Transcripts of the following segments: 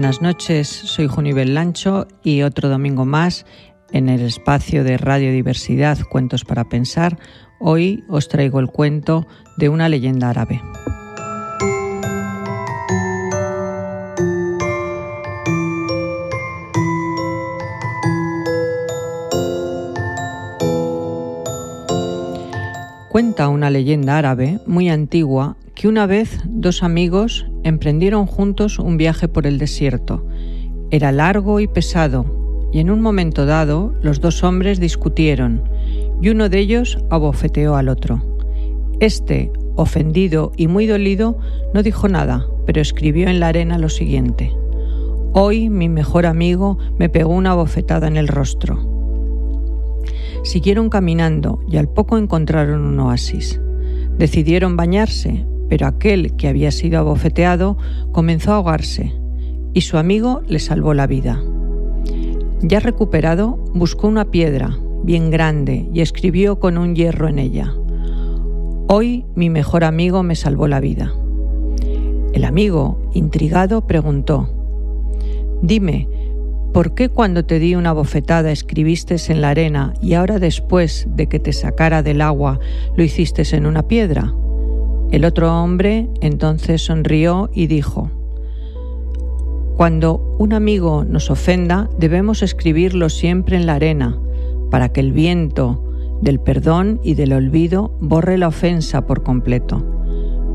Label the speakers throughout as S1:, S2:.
S1: Buenas noches, soy Junibel Lancho y otro domingo más en el espacio de Radiodiversidad Cuentos para Pensar. Hoy os traigo el cuento de una leyenda árabe. Cuenta una leyenda árabe muy antigua que una vez dos amigos emprendieron juntos un viaje por el desierto. Era largo y pesado, y en un momento dado los dos hombres discutieron, y uno de ellos abofeteó al otro. Este, ofendido y muy dolido, no dijo nada, pero escribió en la arena lo siguiente. Hoy mi mejor amigo me pegó una bofetada en el rostro. Siguieron caminando y al poco encontraron un oasis. Decidieron bañarse, pero aquel que había sido abofeteado comenzó a ahogarse y su amigo le salvó la vida. Ya recuperado, buscó una piedra bien grande y escribió con un hierro en ella. Hoy mi mejor amigo me salvó la vida. El amigo, intrigado, preguntó, Dime, ¿por qué cuando te di una bofetada escribiste en la arena y ahora después de que te sacara del agua lo hiciste en una piedra? El otro hombre entonces sonrió y dijo, Cuando un amigo nos ofenda, debemos escribirlo siempre en la arena, para que el viento del perdón y del olvido borre la ofensa por completo.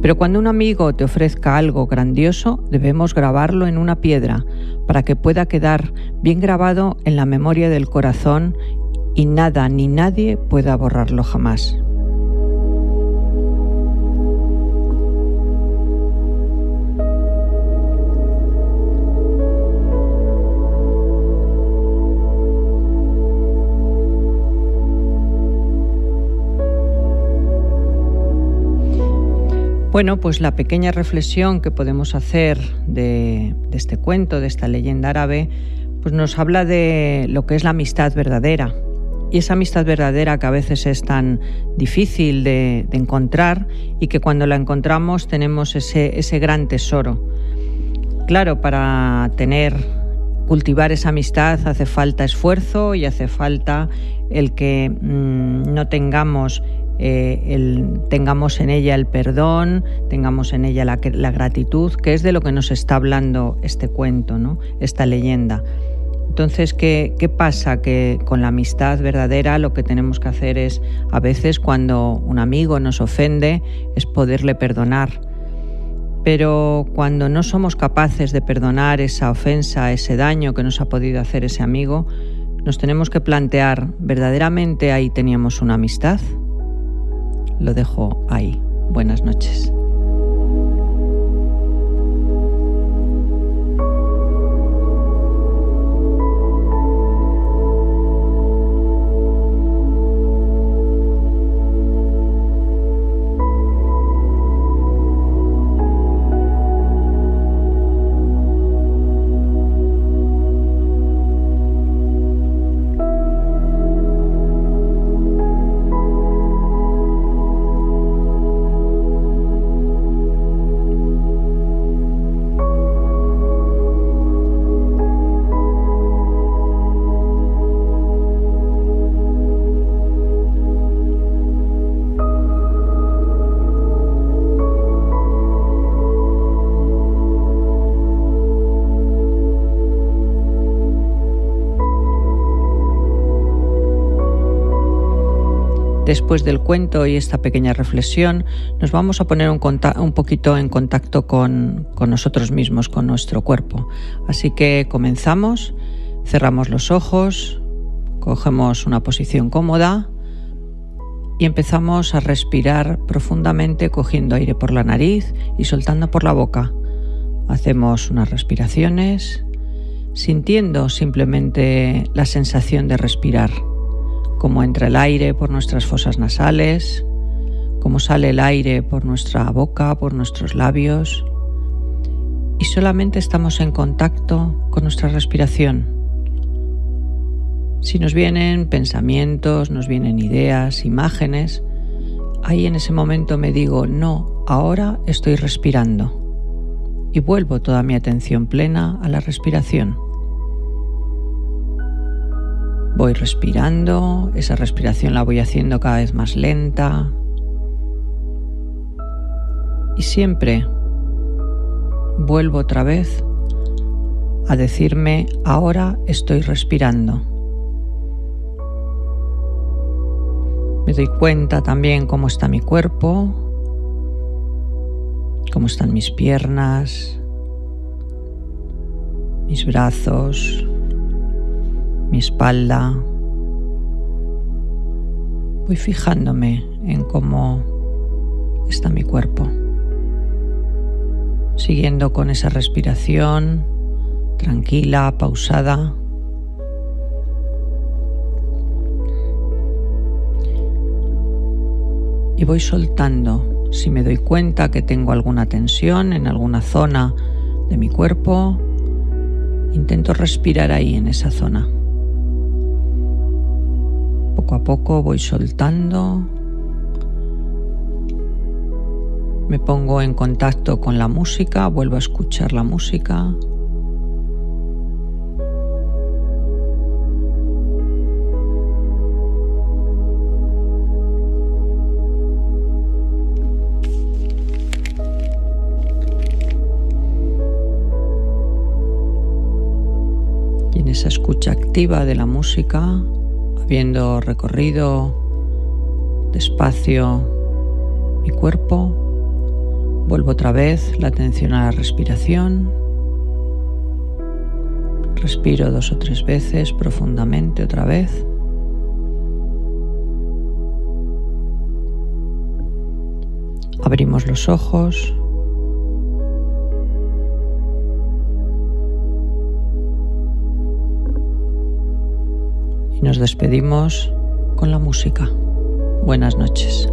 S1: Pero cuando un amigo te ofrezca algo grandioso, debemos grabarlo en una piedra, para que pueda quedar bien grabado en la memoria del corazón y nada ni nadie pueda borrarlo jamás. Bueno, pues la pequeña reflexión que podemos hacer de, este cuento, de esta leyenda árabe, pues nos habla de lo que es la amistad verdadera. Y esa amistad verdadera que a veces es tan difícil de, encontrar y que cuando la encontramos tenemos ese, ese gran tesoro. Claro, para tener, cultivar esa amistad hace falta esfuerzo y hace falta el que mm, no tengamos eh, tengamos en ella el perdón, tengamos en ella la, gratitud, que es de lo que nos está hablando este cuento, ¿no? esta leyenda. Entonces, ¿qué, ¿qué, pasa? Que con la amistad verdadera lo que tenemos que hacer es, a veces cuando un amigo nos ofende, es poderle perdonar. Pero cuando no somos capaces de perdonar esa ofensa, ese daño que nos ha podido hacer ese amigo, nos tenemos que plantear, ¿verdaderamente ahí teníamos una amistad? Lo dejo ahí. Buenas noches. Después del cuento y esta pequeña reflexión, nos vamos a poner un, poquito en contacto con, con nosotros mismos, con nuestro cuerpo. Así que comenzamos, cerramos los ojos, cogemos una posición cómoda y empezamos a respirar profundamente cogiendo aire por la nariz y soltando por la boca. Hacemos unas respiraciones sintiendo simplemente la sensación de respirar cómo entra el aire por nuestras fosas nasales, cómo sale el aire por nuestra boca, por nuestros labios. Y solamente estamos en contacto con nuestra respiración. Si nos vienen pensamientos, nos vienen ideas, imágenes, ahí en ese momento me digo, no, ahora estoy respirando. y vuelvo toda mi atención plena a la respiración. Voy respirando, esa respiración la voy haciendo cada vez más lenta. Y siempre vuelvo otra vez a decirme, ahora estoy respirando. Me doy cuenta también cómo está mi cuerpo, cómo están mis piernas, mis brazos, mi espalda. Voy fijándome en cómo está mi cuerpo, siguiendo con esa respiración tranquila, pausada. Y voy soltando. Si me doy cuenta que tengo alguna tensión en alguna zona de mi cuerpo, intento respirar ahí en esa zona. Poco a poco voy soltando. Me pongo en contacto con la música, vuelvo a escuchar la música. Y en esa escucha activa de la música habiendo recorrido despacio mi cuerpo, vuelvo otra vez la atención a la respiración. Respiro dos o tres veces profundamente otra vez. Abrimos los ojos. Nos despedimos con la música. Buenas noches.